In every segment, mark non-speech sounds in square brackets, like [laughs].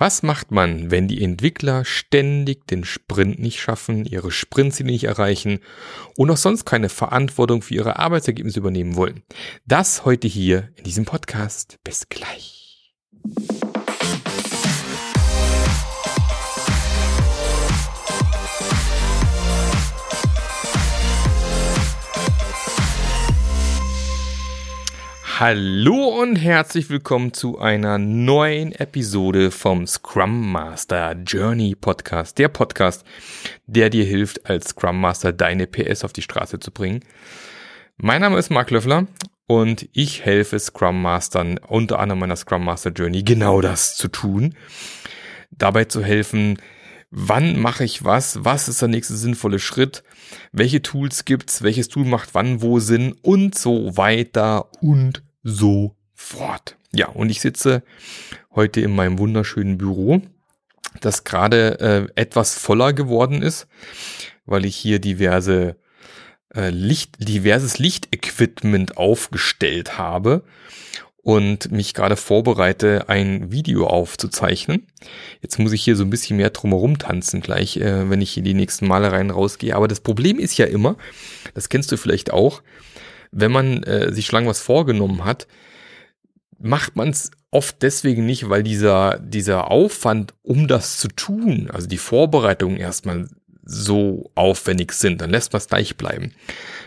Was macht man, wenn die Entwickler ständig den Sprint nicht schaffen, ihre Sprintziele nicht erreichen und auch sonst keine Verantwortung für ihre Arbeitsergebnisse übernehmen wollen? Das heute hier in diesem Podcast. Bis gleich. Hallo und herzlich willkommen zu einer neuen Episode vom Scrum Master Journey Podcast. Der Podcast, der dir hilft, als Scrum Master deine PS auf die Straße zu bringen. Mein Name ist Mark Löffler und ich helfe Scrum Mastern unter anderem meiner Scrum Master Journey genau das zu tun. Dabei zu helfen, wann mache ich was, was ist der nächste sinnvolle Schritt, welche Tools gibt's, welches Tool macht wann wo Sinn und so weiter und so fort. Ja, und ich sitze heute in meinem wunderschönen Büro, das gerade äh, etwas voller geworden ist, weil ich hier diverse äh, Licht, diverses Lichtequipment aufgestellt habe und mich gerade vorbereite, ein Video aufzuzeichnen. Jetzt muss ich hier so ein bisschen mehr drumherum tanzen gleich, äh, wenn ich hier die nächsten Male rein rausgehe. Aber das Problem ist ja immer, das kennst du vielleicht auch, wenn man äh, sich lange was vorgenommen hat, macht man es oft deswegen nicht, weil dieser, dieser Aufwand, um das zu tun, also die Vorbereitungen erstmal so aufwendig sind, dann lässt man es gleich bleiben.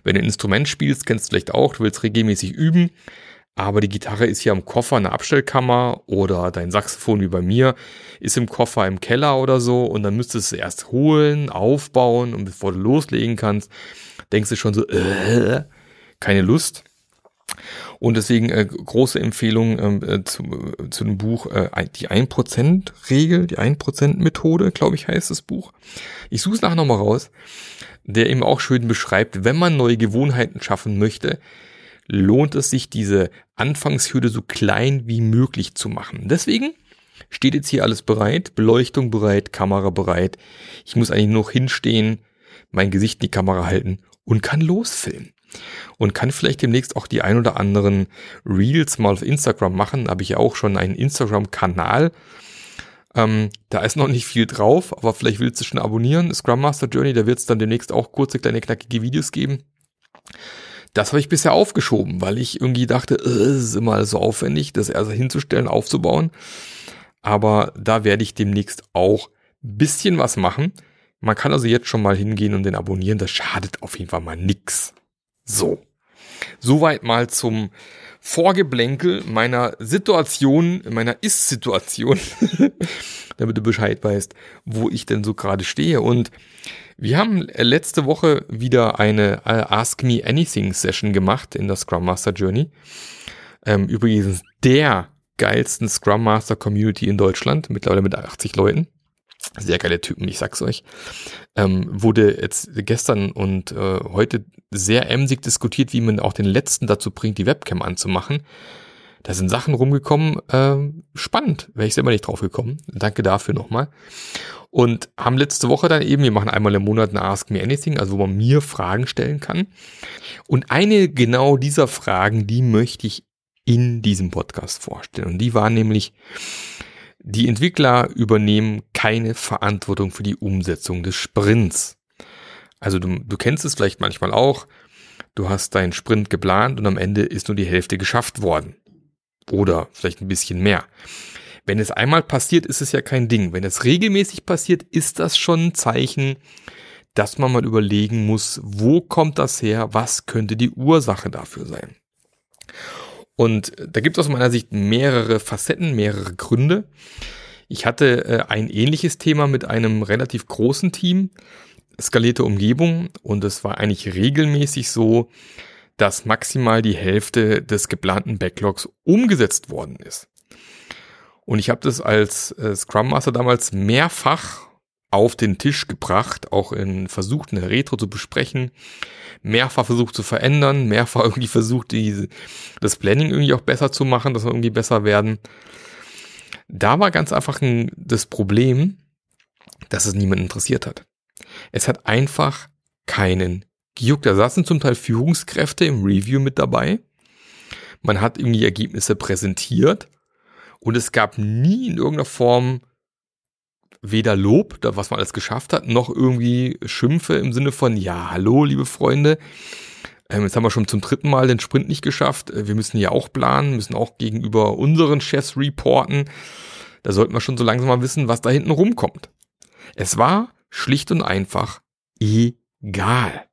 Wenn du ein Instrument spielst, kennst du vielleicht auch, du willst regelmäßig üben, aber die Gitarre ist hier im Koffer in der Abstellkammer oder dein Saxophon wie bei mir ist im Koffer im Keller oder so und dann müsstest du es erst holen, aufbauen und bevor du loslegen kannst, denkst du schon so, äh, keine Lust. Und deswegen äh, große Empfehlung ähm, äh, zu, äh, zu dem Buch äh, Die 1%-Regel, die 1%-Methode, glaube ich, heißt das Buch. Ich suche es nachher nochmal raus, der eben auch schön beschreibt, wenn man neue Gewohnheiten schaffen möchte, lohnt es sich, diese Anfangshürde so klein wie möglich zu machen. Deswegen steht jetzt hier alles bereit, Beleuchtung bereit, Kamera bereit. Ich muss eigentlich nur hinstehen, mein Gesicht in die Kamera halten und kann losfilmen und kann vielleicht demnächst auch die ein oder anderen Reels mal auf Instagram machen. Habe ich ja auch schon einen Instagram-Kanal. Ähm, da ist noch nicht viel drauf, aber vielleicht willst du schon abonnieren. Scrum Master Journey, da wird es dann demnächst auch kurze, kleine, knackige Videos geben. Das habe ich bisher aufgeschoben, weil ich irgendwie dachte, äh, es ist immer so aufwendig, das erst hinzustellen, aufzubauen. Aber da werde ich demnächst auch bisschen was machen. Man kann also jetzt schon mal hingehen und den abonnieren. Das schadet auf jeden Fall mal nix. So. Soweit mal zum Vorgeblänkel meiner Situation, meiner Ist-Situation, [laughs] damit du Bescheid weißt, wo ich denn so gerade stehe. Und wir haben letzte Woche wieder eine äh, Ask Me Anything Session gemacht in der Scrum Master Journey. Ähm, übrigens der geilsten Scrum Master Community in Deutschland, mittlerweile mit 80 Leuten. Sehr geile Typen, ich sag's euch. Ähm, wurde jetzt gestern und äh, heute sehr emsig diskutiert, wie man auch den letzten dazu bringt, die Webcam anzumachen. Da sind Sachen rumgekommen, äh, spannend, wäre ich selber nicht drauf gekommen. Danke dafür nochmal. Und haben letzte Woche dann eben, wir machen einmal im Monat eine Ask Me Anything, also wo man mir Fragen stellen kann. Und eine genau dieser Fragen, die möchte ich in diesem Podcast vorstellen. Und die war nämlich, die Entwickler übernehmen keine Verantwortung für die Umsetzung des Sprints. Also du, du kennst es vielleicht manchmal auch. Du hast deinen Sprint geplant und am Ende ist nur die Hälfte geschafft worden. Oder vielleicht ein bisschen mehr. Wenn es einmal passiert, ist es ja kein Ding. Wenn es regelmäßig passiert, ist das schon ein Zeichen, dass man mal überlegen muss, wo kommt das her, was könnte die Ursache dafür sein. Und da gibt es aus meiner Sicht mehrere Facetten, mehrere Gründe. Ich hatte äh, ein ähnliches Thema mit einem relativ großen Team, skalierte Umgebung, und es war eigentlich regelmäßig so, dass maximal die Hälfte des geplanten Backlogs umgesetzt worden ist. Und ich habe das als äh, Scrum Master damals mehrfach auf den Tisch gebracht, auch in versucht, eine Retro zu besprechen, mehrfach versucht zu verändern, mehrfach [laughs] irgendwie versucht, die, das Planning irgendwie auch besser zu machen, dass wir irgendwie besser werden. Da war ganz einfach ein, das Problem, dass es niemand interessiert hat. Es hat einfach keinen gejuckt. Da saßen zum Teil Führungskräfte im Review mit dabei. Man hat irgendwie Ergebnisse präsentiert und es gab nie in irgendeiner Form weder Lob, was man alles geschafft hat, noch irgendwie Schimpfe im Sinne von, ja, hallo, liebe Freunde, ähm, jetzt haben wir schon zum dritten Mal den Sprint nicht geschafft. Äh, wir müssen ja auch planen, müssen auch gegenüber unseren Chefs reporten. Da sollten wir schon so langsam mal wissen, was da hinten rumkommt. Es war schlicht und einfach egal.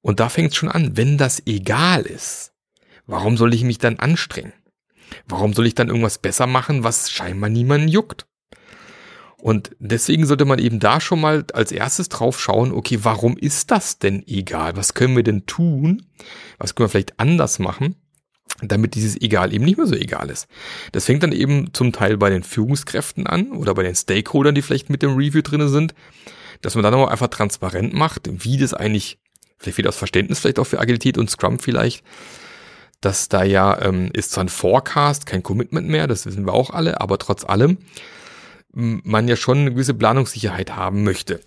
Und da fängt es schon an, wenn das egal ist, warum soll ich mich dann anstrengen? Warum soll ich dann irgendwas besser machen, was scheinbar niemanden juckt? Und deswegen sollte man eben da schon mal als erstes drauf schauen, okay, warum ist das denn egal? Was können wir denn tun? Was können wir vielleicht anders machen? damit dieses Egal eben nicht mehr so egal ist. Das fängt dann eben zum Teil bei den Führungskräften an oder bei den Stakeholdern, die vielleicht mit dem Review drinne sind, dass man dann auch einfach transparent macht, wie das eigentlich, vielleicht wieder das Verständnis vielleicht auch für Agilität und Scrum vielleicht, dass da ja ähm, ist zwar ein Forecast, kein Commitment mehr, das wissen wir auch alle, aber trotz allem man ja schon eine gewisse Planungssicherheit haben möchte.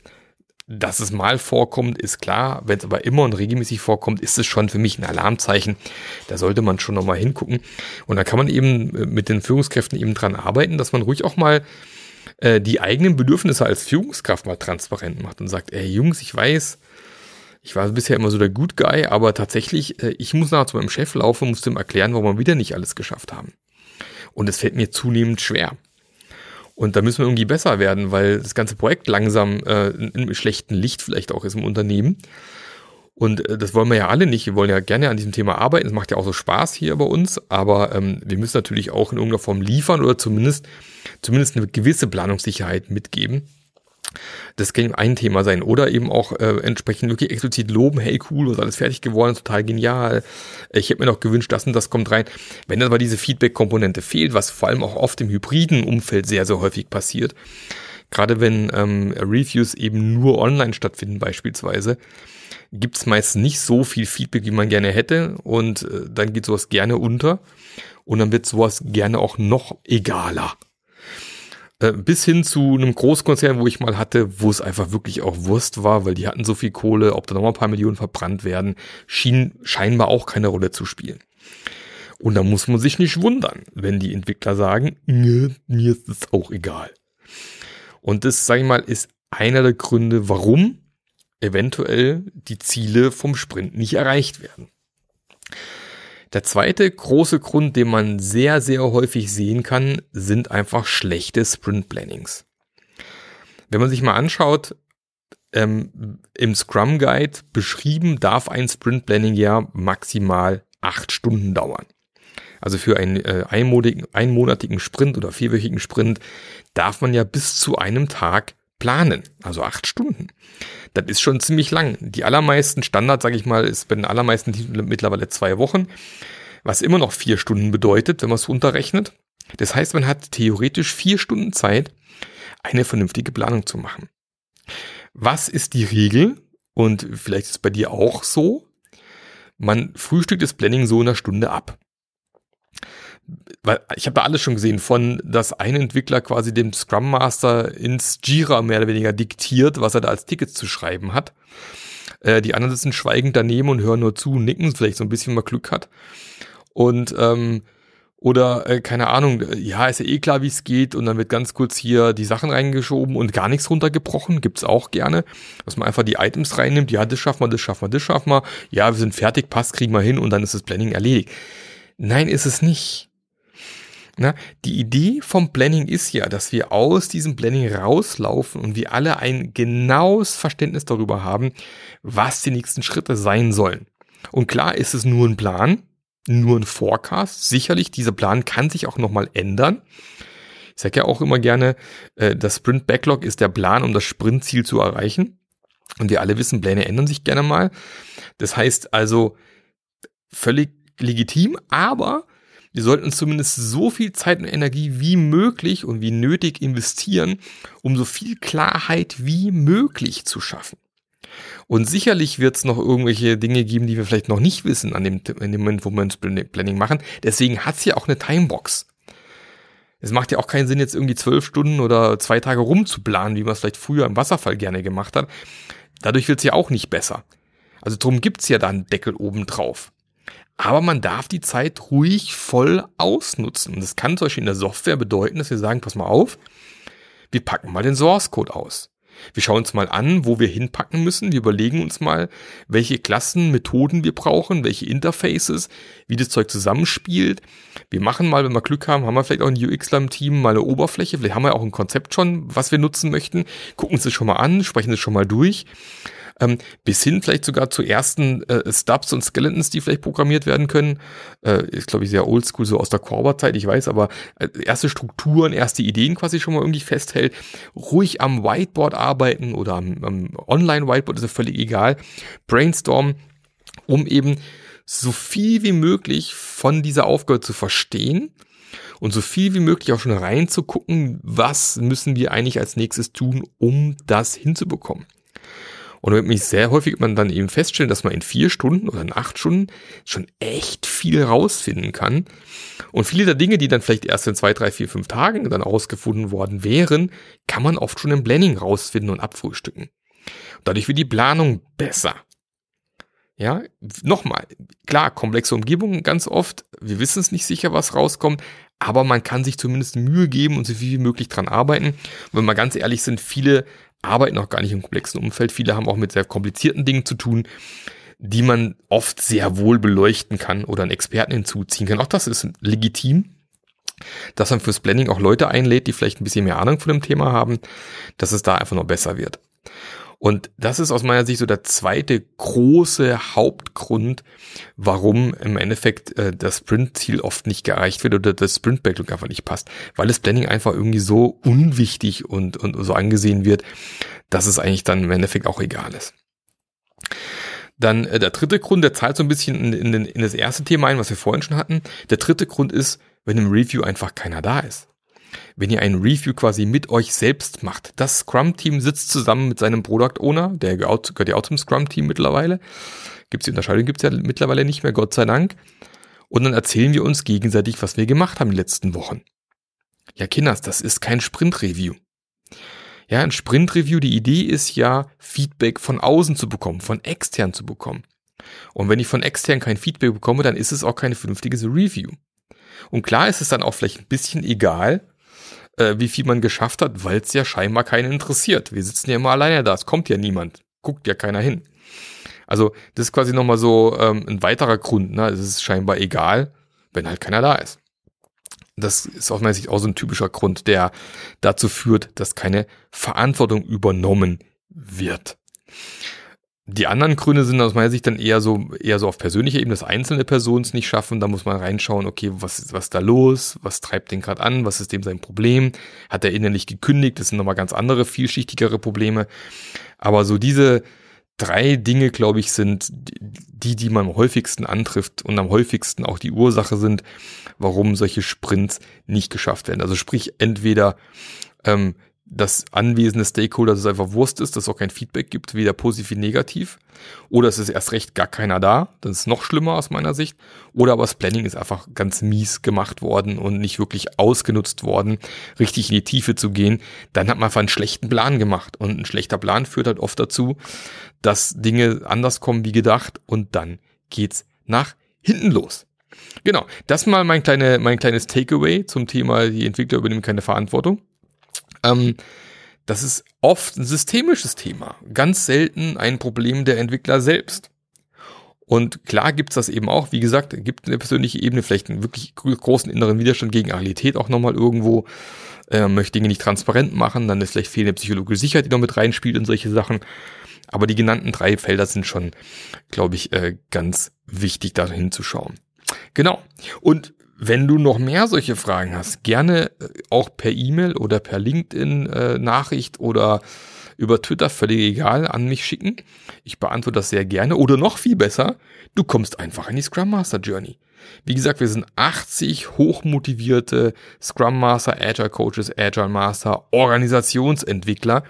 Dass es mal vorkommt, ist klar. Wenn es aber immer und regelmäßig vorkommt, ist es schon für mich ein Alarmzeichen. Da sollte man schon nochmal hingucken. Und da kann man eben äh, mit den Führungskräften eben dran arbeiten, dass man ruhig auch mal äh, die eigenen Bedürfnisse als Führungskraft mal transparent macht und sagt, ey Jungs, ich weiß, ich war bisher immer so der Good Guy, aber tatsächlich, äh, ich muss nachher zu meinem Chef laufen, muss dem erklären, warum wir wieder nicht alles geschafft haben. Und es fällt mir zunehmend schwer. Und da müssen wir irgendwie besser werden, weil das ganze Projekt langsam äh, im schlechten Licht vielleicht auch ist im Unternehmen. Und äh, das wollen wir ja alle nicht. Wir wollen ja gerne an diesem Thema arbeiten. Es macht ja auch so Spaß hier bei uns. Aber ähm, wir müssen natürlich auch in irgendeiner Form liefern oder zumindest, zumindest eine gewisse Planungssicherheit mitgeben. Das kann ein Thema sein. Oder eben auch äh, entsprechend wirklich explizit loben, hey cool, was alles fertig geworden, total genial. Ich hätte mir noch gewünscht, das und das kommt rein. Wenn aber diese Feedback-Komponente fehlt, was vor allem auch oft im hybriden Umfeld sehr, sehr häufig passiert, gerade wenn ähm, Reviews eben nur online stattfinden beispielsweise, gibt es meist nicht so viel Feedback, wie man gerne hätte und äh, dann geht sowas gerne unter und dann wird sowas gerne auch noch egaler. Äh, bis hin zu einem Großkonzern, wo ich mal hatte, wo es einfach wirklich auch Wurst war, weil die hatten so viel Kohle, ob da nochmal ein paar Millionen verbrannt werden, schien scheinbar auch keine Rolle zu spielen. Und da muss man sich nicht wundern, wenn die Entwickler sagen, mir ist es auch egal. Und das, sage ich mal, ist einer der Gründe, warum eventuell die Ziele vom Sprint nicht erreicht werden. Der zweite große Grund, den man sehr, sehr häufig sehen kann, sind einfach schlechte Sprint Plannings. Wenn man sich mal anschaut, ähm, im Scrum Guide beschrieben darf ein Sprint Planning ja maximal acht Stunden dauern. Also für einen äh, einmonatigen, einmonatigen Sprint oder vierwöchigen Sprint darf man ja bis zu einem Tag planen, also acht Stunden. Das ist schon ziemlich lang. Die allermeisten Standard, sage ich mal, ist bei den allermeisten mittlerweile zwei Wochen, was immer noch vier Stunden bedeutet, wenn man es runterrechnet. Das heißt, man hat theoretisch vier Stunden Zeit, eine vernünftige Planung zu machen. Was ist die Regel? Und vielleicht ist es bei dir auch so. Man frühstückt das Planning so in einer Stunde ab weil ich habe da alles schon gesehen, von dass ein Entwickler quasi dem Scrum Master ins Jira mehr oder weniger diktiert, was er da als Tickets zu schreiben hat. Äh, die anderen sitzen schweigend daneben und hören nur zu, nicken, vielleicht so ein bisschen mal Glück hat. Und ähm, oder äh, keine Ahnung, ja, ist ja eh klar, wie es geht und dann wird ganz kurz hier die Sachen reingeschoben und gar nichts runtergebrochen, gibt's auch gerne, dass man einfach die Items reinnimmt, ja, das schaffen wir, das schaffen wir, das schaffen wir, ja, wir sind fertig, passt, kriegen wir hin und dann ist das Planning erledigt. Nein, ist es nicht. Na, die Idee vom Planning ist ja, dass wir aus diesem Planning rauslaufen und wir alle ein genaues Verständnis darüber haben, was die nächsten Schritte sein sollen. Und klar ist es nur ein Plan, nur ein Forecast. Sicherlich, dieser Plan kann sich auch nochmal ändern. Ich sage ja auch immer gerne, äh, das Sprint Backlog ist der Plan, um das Sprintziel zu erreichen. Und wir alle wissen, Pläne ändern sich gerne mal. Das heißt also völlig legitim, aber wir sollten uns zumindest so viel Zeit und Energie wie möglich und wie nötig investieren, um so viel Klarheit wie möglich zu schaffen. Und sicherlich wird es noch irgendwelche Dinge geben, die wir vielleicht noch nicht wissen an dem, in dem Moment, wo wir uns Planning machen. Deswegen hat es ja auch eine Timebox. Es macht ja auch keinen Sinn, jetzt irgendwie zwölf Stunden oder zwei Tage rumzuplanen, wie man es vielleicht früher im Wasserfall gerne gemacht hat. Dadurch wird es ja auch nicht besser. Also drum gibt's ja da einen Deckel oben drauf. Aber man darf die Zeit ruhig voll ausnutzen. Und das kann zum Beispiel in der Software bedeuten, dass wir sagen, pass mal auf, wir packen mal den Source Code aus. Wir schauen uns mal an, wo wir hinpacken müssen. Wir überlegen uns mal, welche Klassen, Methoden wir brauchen, welche Interfaces, wie das Zeug zusammenspielt. Wir machen mal, wenn wir Glück haben, haben wir vielleicht auch ein UXler im Team, mal eine Oberfläche. Vielleicht haben wir auch ein Konzept schon, was wir nutzen möchten. Gucken uns das schon mal an, sprechen es schon mal durch ähm, bis hin vielleicht sogar zu ersten äh, Stubs und Skeletons, die vielleicht programmiert werden können. Äh, ist, glaube ich, sehr oldschool, so aus der Korber-Zeit, ich weiß, aber äh, erste Strukturen, erste Ideen quasi schon mal irgendwie festhält. Ruhig am Whiteboard arbeiten oder am, am Online-Whiteboard, ist ja völlig egal. Brainstorm, um eben so viel wie möglich von dieser Aufgabe zu verstehen und so viel wie möglich auch schon reinzugucken, was müssen wir eigentlich als nächstes tun, um das hinzubekommen. Und wirklich sehr häufig man dann eben feststellen, dass man in vier Stunden oder in acht Stunden schon echt viel rausfinden kann. Und viele der Dinge, die dann vielleicht erst in zwei, drei, vier, fünf Tagen dann rausgefunden worden wären, kann man oft schon im Blending rausfinden und abfrühstücken. dadurch wird die Planung besser. Ja, nochmal, klar, komplexe Umgebungen ganz oft, wir wissen es nicht sicher, was rauskommt, aber man kann sich zumindest Mühe geben und so viel wie möglich dran arbeiten. Und wenn wir ganz ehrlich sind, viele arbeiten auch gar nicht im komplexen Umfeld. Viele haben auch mit sehr komplizierten Dingen zu tun, die man oft sehr wohl beleuchten kann oder einen Experten hinzuziehen kann. Auch das ist legitim, dass man fürs Blending auch Leute einlädt, die vielleicht ein bisschen mehr Ahnung von dem Thema haben, dass es da einfach noch besser wird. Und das ist aus meiner Sicht so der zweite große Hauptgrund, warum im Endeffekt äh, das Sprint-Ziel oft nicht erreicht wird oder das Sprint-Backlog einfach nicht passt. Weil das Blending einfach irgendwie so unwichtig und, und so angesehen wird, dass es eigentlich dann im Endeffekt auch egal ist. Dann äh, der dritte Grund, der zahlt so ein bisschen in, in, in das erste Thema ein, was wir vorhin schon hatten. Der dritte Grund ist, wenn im Review einfach keiner da ist wenn ihr ein Review quasi mit euch selbst macht. Das Scrum-Team sitzt zusammen mit seinem Product Owner, der gehört, ja auch zum Scrum-Team mittlerweile. Gibt's die Unterscheidung, gibt's ja mittlerweile nicht mehr, Gott sei Dank. Und dann erzählen wir uns gegenseitig, was wir gemacht haben die letzten Wochen. Ja, Kinders, das ist kein Sprint-Review. Ja, ein Sprint-Review, die Idee ist ja, Feedback von außen zu bekommen, von extern zu bekommen. Und wenn ich von extern kein Feedback bekomme, dann ist es auch kein vernünftiges Review. Und klar ist es dann auch vielleicht ein bisschen egal, äh, wie viel man geschafft hat, weil es ja scheinbar keinen interessiert. Wir sitzen ja immer alleine da, es kommt ja niemand, guckt ja keiner hin. Also das ist quasi nochmal so ähm, ein weiterer Grund. Ne? Es ist scheinbar egal, wenn halt keiner da ist. Das ist aus meiner Sicht auch so ein typischer Grund, der dazu führt, dass keine Verantwortung übernommen wird. Die anderen Gründe sind aus meiner Sicht dann eher so, eher so auf persönlicher Ebene, dass einzelne Personen es nicht schaffen. Da muss man reinschauen, okay, was ist, was ist da los? Was treibt den gerade an? Was ist dem sein Problem? Hat er innerlich gekündigt? Das sind nochmal ganz andere, vielschichtigere Probleme. Aber so diese drei Dinge, glaube ich, sind die, die man am häufigsten antrifft und am häufigsten auch die Ursache sind, warum solche Sprints nicht geschafft werden. Also sprich, entweder ähm, das Anwesen des Stakeholders einfach Wurst ist, dass es auch kein Feedback gibt, weder positiv wie negativ. Oder es ist erst recht gar keiner da, das ist noch schlimmer aus meiner Sicht. Oder aber das Planning ist einfach ganz mies gemacht worden und nicht wirklich ausgenutzt worden, richtig in die Tiefe zu gehen. Dann hat man einfach einen schlechten Plan gemacht. Und ein schlechter Plan führt halt oft dazu, dass Dinge anders kommen wie gedacht und dann geht's nach hinten los. Genau, das mal mein, kleine, mein kleines Takeaway zum Thema, die Entwickler übernehmen keine Verantwortung. Ähm, das ist oft ein systemisches Thema, ganz selten ein Problem der Entwickler selbst. Und klar gibt's das eben auch, wie gesagt, gibt eine persönliche Ebene vielleicht einen wirklich großen inneren Widerstand gegen Agilität auch nochmal irgendwo, äh, möchte Dinge nicht transparent machen, dann ist vielleicht fehlende psychologische Sicherheit, die noch mit reinspielt und solche Sachen. Aber die genannten drei Felder sind schon, glaube ich, äh, ganz wichtig, da hinzuschauen. Genau. Und wenn du noch mehr solche Fragen hast, gerne äh, auch per E-Mail oder per LinkedIn-Nachricht äh, oder über Twitter, völlig egal, an mich schicken. Ich beantworte das sehr gerne. Oder noch viel besser, du kommst einfach in die Scrum Master Journey. Wie gesagt, wir sind 80 hochmotivierte Scrum Master, Agile Coaches, Agile Master, Organisationsentwickler,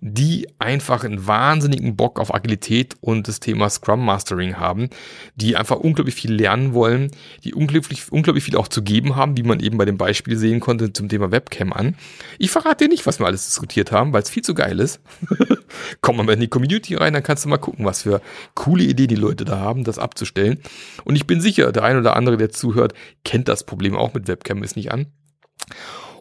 die einfach einen wahnsinnigen Bock auf Agilität und das Thema Scrum Mastering haben, die einfach unglaublich viel lernen wollen, die unglaublich, unglaublich viel auch zu geben haben, wie man eben bei dem Beispiel sehen konnte zum Thema Webcam an. Ich verrate dir nicht, was wir alles diskutiert haben, weil es viel zu geil ist. [laughs] Komm mal in die Community rein, dann kannst du mal gucken, was für coole Ideen die Leute da haben, das abzustellen. Und ich bin sicher, der ein oder andere, der zuhört, kennt das Problem auch mit Webcam ist nicht an.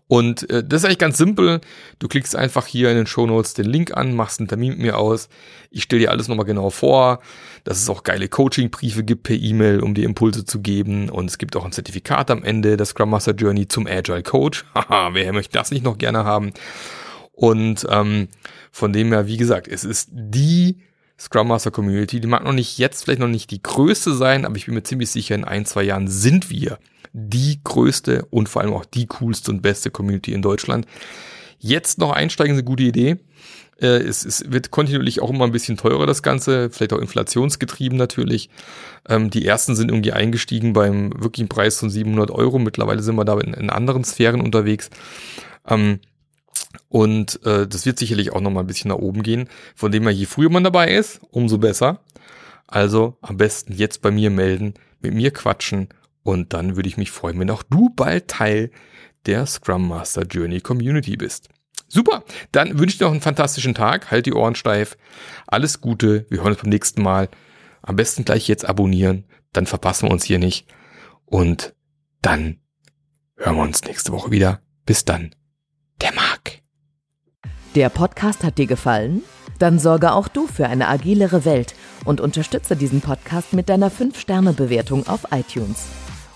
Und äh, das ist eigentlich ganz simpel. Du klickst einfach hier in den Show Notes den Link an, machst einen Termin mit mir aus. Ich stelle dir alles nochmal genau vor, dass es auch geile Coaching-Briefe gibt per E-Mail, um dir Impulse zu geben. Und es gibt auch ein Zertifikat am Ende, das Scrum Master Journey zum Agile Coach. [laughs] Haha, wer möchte das nicht noch gerne haben? Und ähm, von dem her, wie gesagt, es ist die Scrum Master Community. Die mag noch nicht jetzt vielleicht noch nicht die größte sein, aber ich bin mir ziemlich sicher, in ein, zwei Jahren sind wir die größte und vor allem auch die coolste und beste Community in Deutschland. Jetzt noch einsteigen ist eine gute Idee. Äh, es, es wird kontinuierlich auch immer ein bisschen teurer, das Ganze, vielleicht auch inflationsgetrieben natürlich. Ähm, die ersten sind irgendwie eingestiegen beim wirklichen Preis von 700 Euro. Mittlerweile sind wir da in, in anderen Sphären unterwegs. Ähm, und äh, das wird sicherlich auch noch mal ein bisschen nach oben gehen. Von dem her, je früher man dabei ist, umso besser. Also am besten jetzt bei mir melden, mit mir quatschen und dann würde ich mich freuen, wenn auch du bald Teil der Scrum Master Journey Community bist. Super, dann wünsche ich dir noch einen fantastischen Tag, halt die Ohren steif, alles Gute, wir hören uns beim nächsten Mal. Am besten gleich jetzt abonnieren, dann verpassen wir uns hier nicht. Und dann hören wir uns nächste Woche wieder. Bis dann, der Marc. Der Podcast hat dir gefallen? Dann sorge auch du für eine agilere Welt und unterstütze diesen Podcast mit deiner 5-Sterne-Bewertung auf iTunes.